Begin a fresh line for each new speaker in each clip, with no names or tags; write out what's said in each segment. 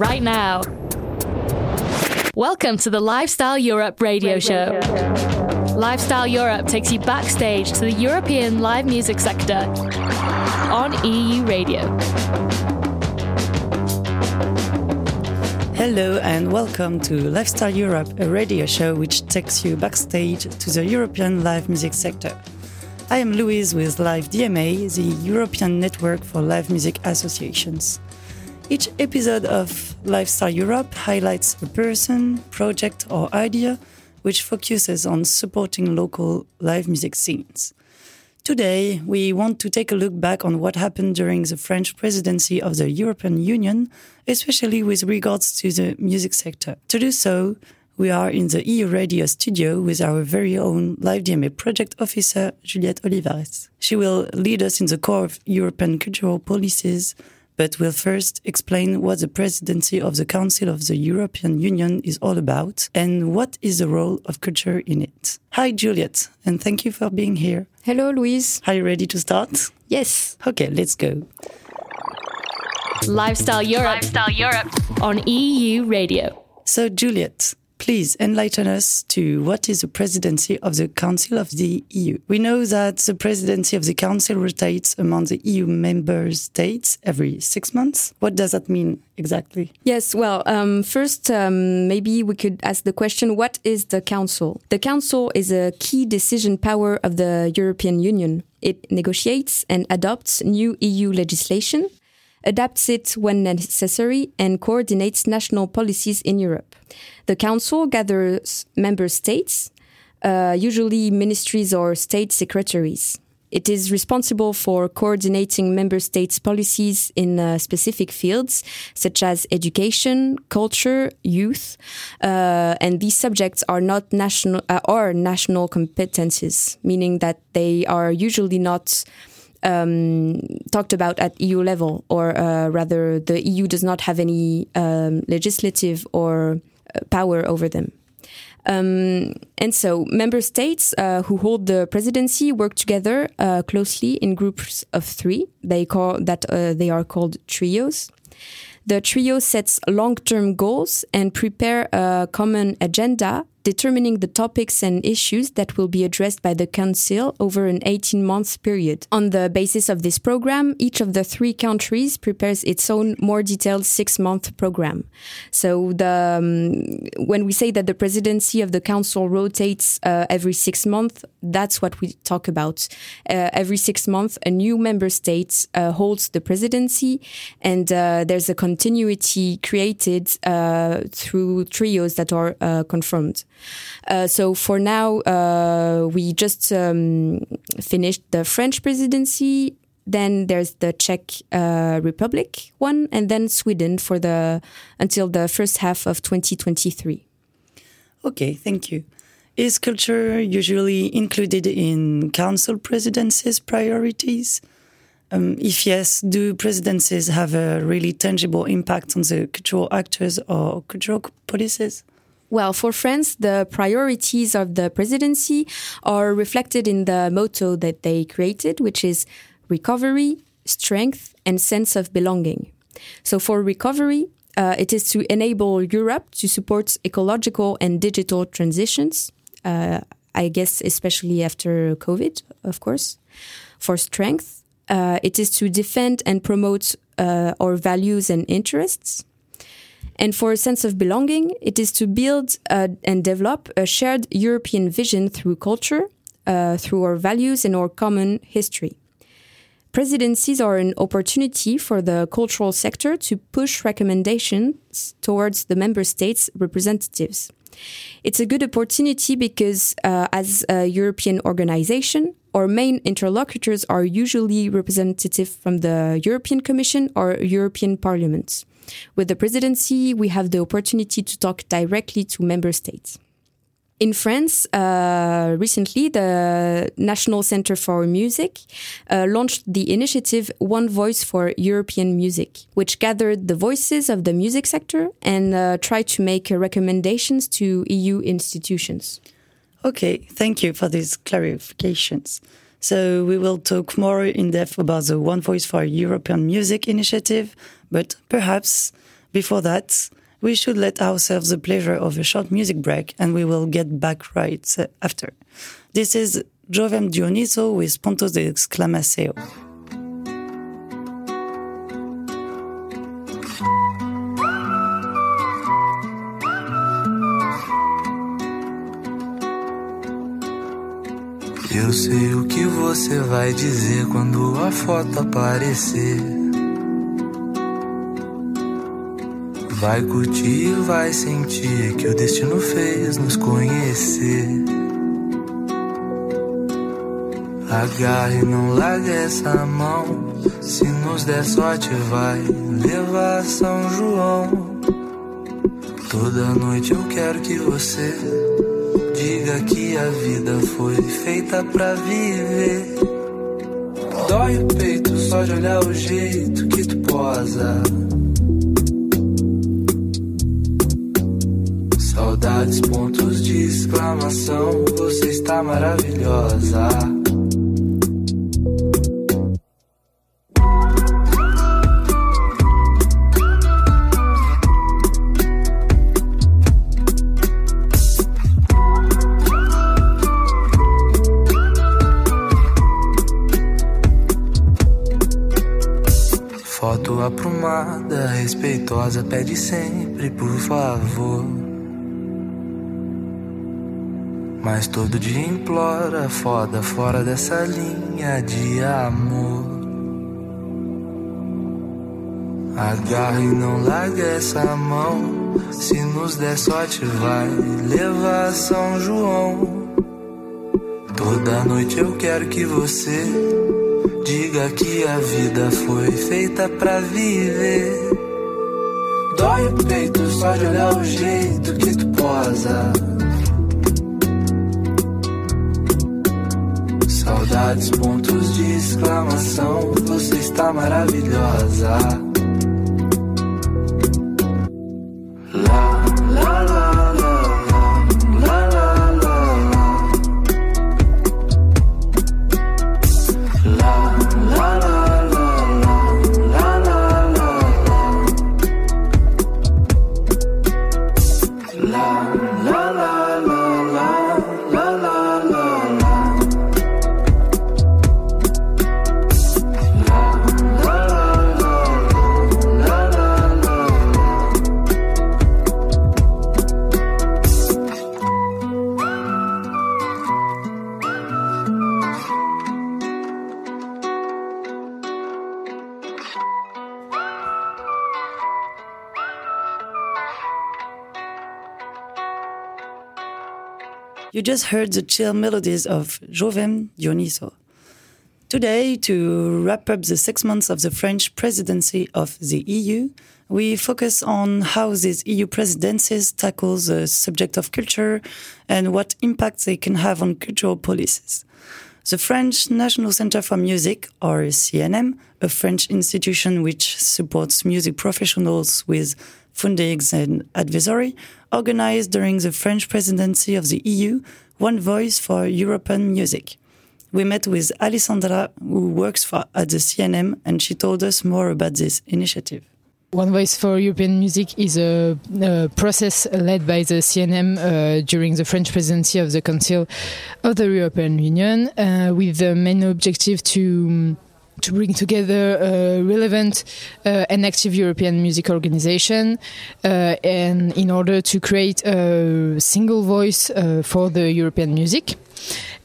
right now. Welcome to the Live Style Europe radio show. Live Style Europe takes you backstage to the European live music sector on EU Radio.
Hello and welcome to Live Style Europe, a radio show which takes you backstage to the European live music sector. I am Louise with Live DMA, the European Network for Live Music Associations. Each episode of Live Style Europe highlights a person, project, or idea which focuses on supporting local live music scenes. Today, we want to take a look back on what happened during the French presidency of the European Union, especially with regards to the music sector. To do so, we are in the EU Radio studio with our very own Live DMA project officer, Juliette Olivares. She will lead us in the core of European cultural policies, but we'll first explain what the presidency of the Council of the European Union is all about and what is the role of culture in it. Hi, Juliette, and thank you for being here.
Hello, Louise.
Are you ready to start?
Yes.
Okay, let's go.
Live Style Europe, Live Style Europe on EU Radio.
So, Juliette, please enlighten us to what is the presidency of the Council of the EU. We know that the presidency of the Council rotates among the EU member states every six months. What does that mean exactly?
Yes, well, um, first, um, maybe we could ask the question what is the Council? The Council is a key decision power of the European Union. It negotiates and adopts new EU legislation adapts it when necessary, and coordinates national policies in Europe. The Council gathers member states, uh, usually ministries or state secretaries. It is responsible for coordinating member states' policies in uh, specific fields such as education, culture, youth, uh, and these subjects are not national uh, or national competences, meaning that they are usually not um, talked about at EU level, or uh, rather, the EU does not have any um, legislative or uh, power over them. Um, and so, member states uh, who hold the presidency work together uh, closely in groups of three. They call that uh, they are called trios. The trio sets long-term goals and prepare a common agenda determining the topics and issues that will be addressed by the Council over an 18 month period. On the basis of this program, each of the three countries prepares its own more detailed six month program. So, the, um, when we say that the presidency of the Council rotates uh, every six months, that's what we talk about. Uh, every six months, a new member state uh, holds the presidency, and uh, there's a continuity created uh, through trios that are uh, confirmed. Uh, so for now, uh, we just um, finished the French presidency. Then there's the Czech uh, Republic one, and then Sweden for the until the first half of 2023.
Okay, thank you. Is culture usually included in council presidencies' priorities? Um, if yes, do presidencies have a really tangible impact on the cultural actors or cultural policies?
Well, for France, the priorities of the presidency are reflected in the motto that they created, which is recovery, strength, and sense of belonging. So, for recovery, uh, it is to enable Europe to support ecological and digital transitions. Uh, I guess, especially after COVID, of course. For strength, uh, it is to defend and promote uh, our values and interests. And for a sense of belonging, it is to build uh, and develop a shared European vision through culture, uh, through our values and our common history. Presidencies are an opportunity for the cultural sector to push recommendations towards the member states' representatives. It's a good opportunity because, uh, as a European organization, our main interlocutors are usually representative from the European Commission or European Parliament. With the presidency, we have the opportunity to talk directly to member states. In France, uh, recently, the National Center for Music uh, launched the initiative One Voice for European Music, which gathered the voices of the music sector and uh, tried to make recommendations to EU institutions.
Okay, thank you for these clarifications. So we will talk more in depth about the One Voice for European Music initiative, but perhaps Before that, we should let ourselves the pleasure of a short music break and we will get back right after. This is Jovem Dioniso with Pontos de Exclamação.
Eu sei o que você vai dizer quando a foto aparecer. Vai curtir vai sentir que o destino fez nos conhecer. Agarre, não largue essa mão. Se nos der sorte, vai levar São João. Toda noite eu quero que você diga que a vida foi feita pra viver. Dói o peito só de olhar o jeito que tu posa. Saudades, pontos de exclamação. Você está maravilhosa. Foto aprumada, respeitosa, pede sempre por favor. Mas todo dia implora, foda fora dessa linha de amor. Agarra e não larga essa mão. Se nos der sorte, vai levar São João. Toda noite eu quero que você diga que a vida foi feita pra viver. Dói o peito só de olhar o jeito que tu posa. Saudades, pontos de exclamação. Você está maravilhosa.
You just heard the chill melodies of Jovem Dioniso. Today, to wrap up the six months of the French presidency of the EU, we focus on how these EU presidencies tackle the subject of culture and what impact they can have on cultural policies. The French National Center for Music, or CNM, a French institution which supports music professionals with fundings and advisory, organized during the French presidency of the EU One Voice for European Music. We met with Alessandra, who works for, at the CNM, and she told us more about this initiative.
One Voice for European Music is a, a process led by the CNM uh, during the French presidency of the Council of the European Union, uh, with the main objective to to bring together a relevant uh, and active European music organization, uh, and in order to create a single voice uh, for the European music,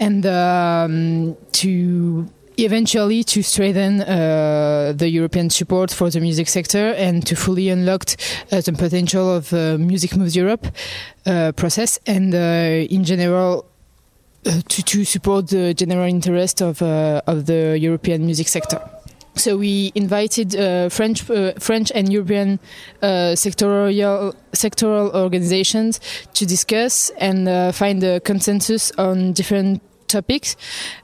and um, to eventually to strengthen uh, the European support for the music sector and to fully unlock uh, the potential of uh, Music Moves Europe process. And in general to, to support the general interest of, uh, of the European music sector. So we invited uh, French, uh, French and European uh, sectorial sectoral organizations to discuss and uh, find a consensus on different topics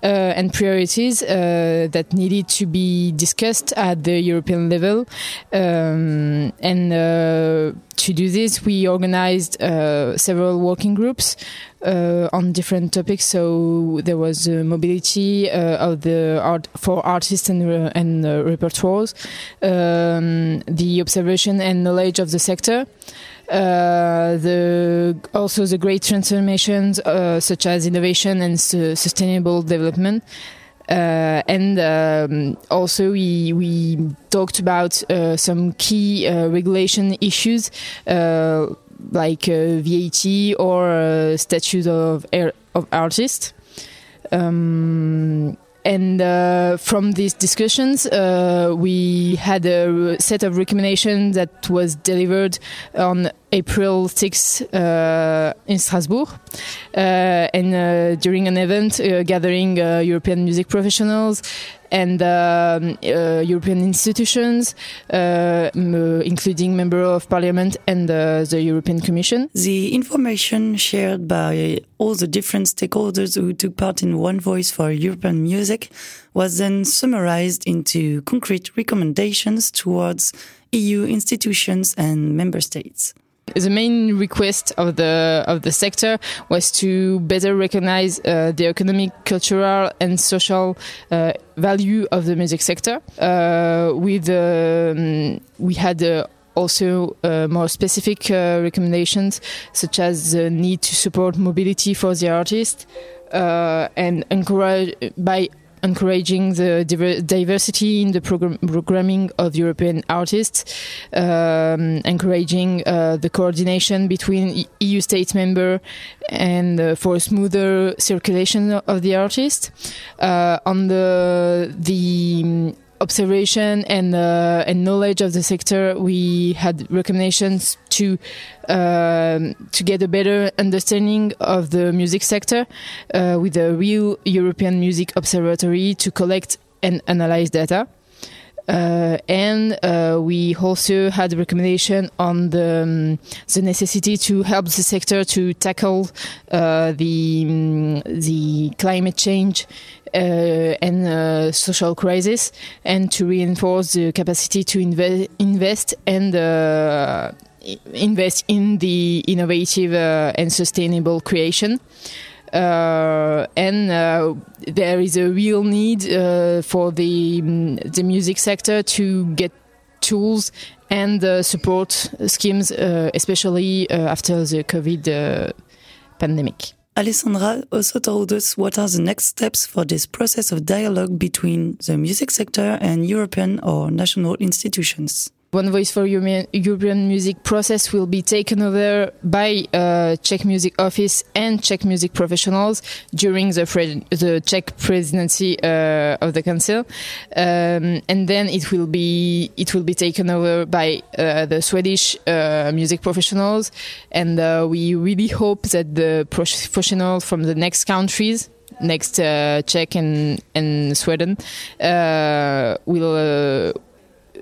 uh, and priorities uh, that needed to be discussed at the European level. Um, and uh, to do this, we organized uh, several working groups uh, on different topics. So there was uh, mobility of the art for artists and and repertoires, um, the observation and knowledge of the sector. Uh, the also the great transformations uh, such as innovation and su sustainable development. Uh, and um, also we we talked about uh, some key uh, regulation issues like VAT or statute of of artists. Um, and uh, from these discussions, uh, we had a set of recommendations that was delivered on April 6 uh, in Strasbourg, uh, and uh, during an event uh, gathering European music professionals and um, European institutions, including member of parliament and the European Commission.
The information shared by all the different stakeholders who took part in One Voice for European Music was then summarized into concrete recommendations towards EU institutions and member states.
The main request of the of the sector was to better recognize uh, the economic, cultural, and social uh, value of the music sector. Uh, with um, we had uh, also uh, more specific uh, recommendations, such as the need to support mobility for the artist and encourage by encouraging the diversity in the program programming of European artists, um, encouraging uh, the coordination between EU states member and uh, for a smoother circulation of the artist. Uh, on the the observation and uh, and knowledge of the sector, we had recommendations to um, to get a better understanding of the music sector uh, with a real European Music Observatory to collect and analyze data. Uh, and uh, we also had a recommendation on the um, the necessity to help the sector to tackle uh, the um, the climate change and uh, social crisis, and to reinforce the capacity to inve- invest and uh, invest in the innovative and sustainable creation. Uh, and uh, there is a real need uh, for the mm, the music sector to get tools and support schemes, especially after the COVID pandemic.
Alessandra also told us what are the next steps for this process of dialogue between the music sector and European or national institutions.
One Voice for European Music process will be taken over by uh, Czech Music Office and Czech music professionals during the, the Czech presidency uh, of the Council, um, and then it will be it will be taken over by uh, the Swedish uh, music professionals, and uh, we really hope that the professionals from the next countries next uh, Czech and and Sweden uh, will uh,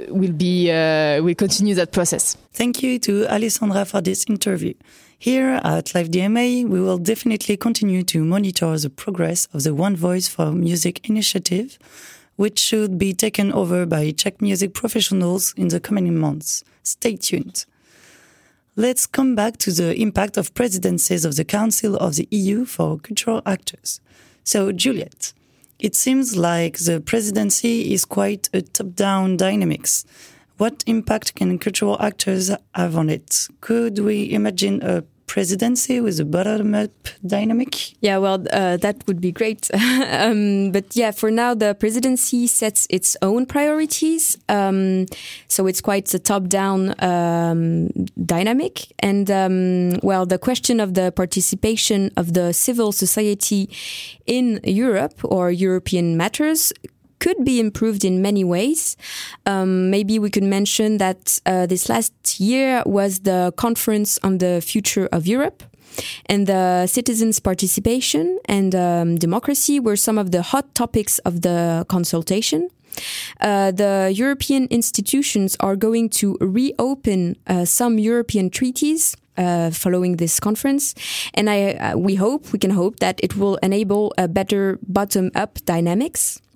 will be uh, will continue that process.
Thank you to Alessandra for this interview. Here at Live DMA, we will definitely continue to monitor the progress of the One Voice for Music initiative, which should be taken over by Czech music professionals in the coming months. Stay tuned. Let's come back to the impact of presidencies of the Council of the EU for cultural actors. So, Juliette, it seems like the presidency is quite a top-down dynamics. What impact can cultural actors have on it? Could we imagine a presidency with a bottom up dynamic?
Yeah, well, uh, that would be great. um, but yeah, for now, the presidency sets its own priorities. Um, so it's quite a top down um, dynamic. And um, well, the question of the participation of the civil society in Europe or European matters could be improved in many ways. Um, maybe we could mention that uh, this last year was the conference on the future of Europe. And the citizens' participation and um, democracy were some of the hot topics of the consultation. Uh, the European institutions are going to reopen uh, some European treaties uh, following this conference, and I uh, we hope we can hope that it will enable a better bottom up dynamics.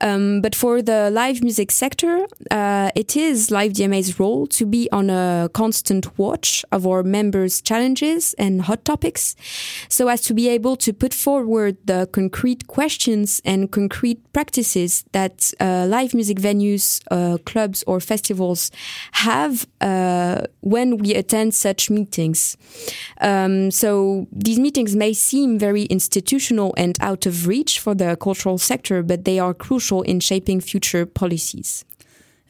Um, but for the live music sector, uh, it is Live DMA's role to be on a constant watch of our members' challenges and hot topics, so as to be able to put forward the concrete questions and concrete practices that uh, live music venues, uh, clubs, or festivals have uh, when we attend such meetings. Um, so these meetings may seem very institutional and out of reach for the cultural sector, but they are crucial crucial in shaping future policies.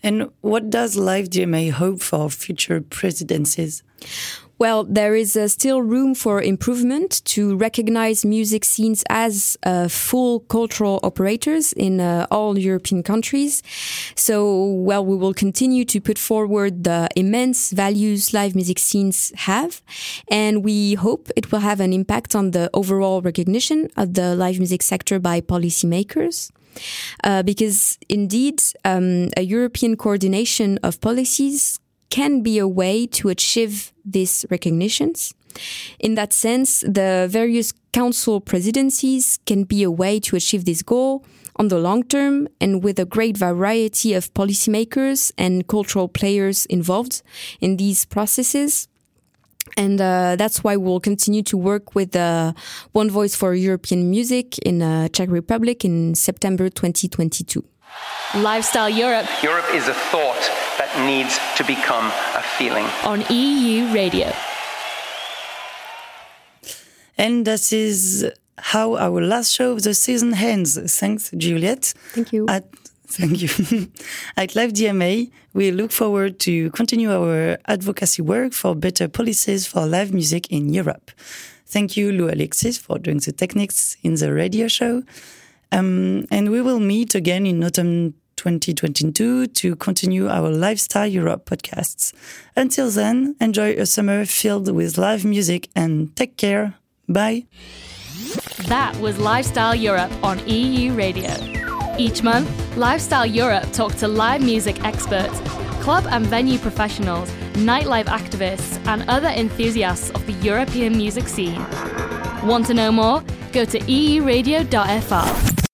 And what does Live DMA hope for future presidencies?
Well, there is uh, still room for improvement to recognize music scenes as uh, full cultural operators in uh, all European countries. So, well, we will continue to put forward the immense values live music scenes have, and we hope it will have an impact on the overall recognition of the live music sector by policymakers. Uh, because indeed, um, a European coordination of policies can be a way to achieve these recognitions. In that sense, the various council presidencies can be a way to achieve this goal on the long term and with a great variety of policymakers and cultural players involved in these processes. And uh, that's why we'll continue to work with uh, One Voice for European Music in uh, Czech Republic in September 2022.
Live Style Europe.
Europe is a thought that needs to become a feeling.
On EU Radio.
And this is how our last show of the season ends. Thanks, Juliette.
Thank you.
At Thank you. At Live DMA, we look forward to continue our advocacy work for better policies for live music in Europe. Thank you, Lou Alexis, for doing the techniques in the radio show. Um, and we will meet again in autumn 2022 to continue our Live Style Europe podcasts. Until then, enjoy a summer filled with live music and take care. Bye.
That was Live Style Europe on EU Radio. Each month, Live Style Europe talks to live music experts, club and venue professionals, nightlife activists, and other enthusiasts of the European music scene. Want to know more? Go to euradio.fr.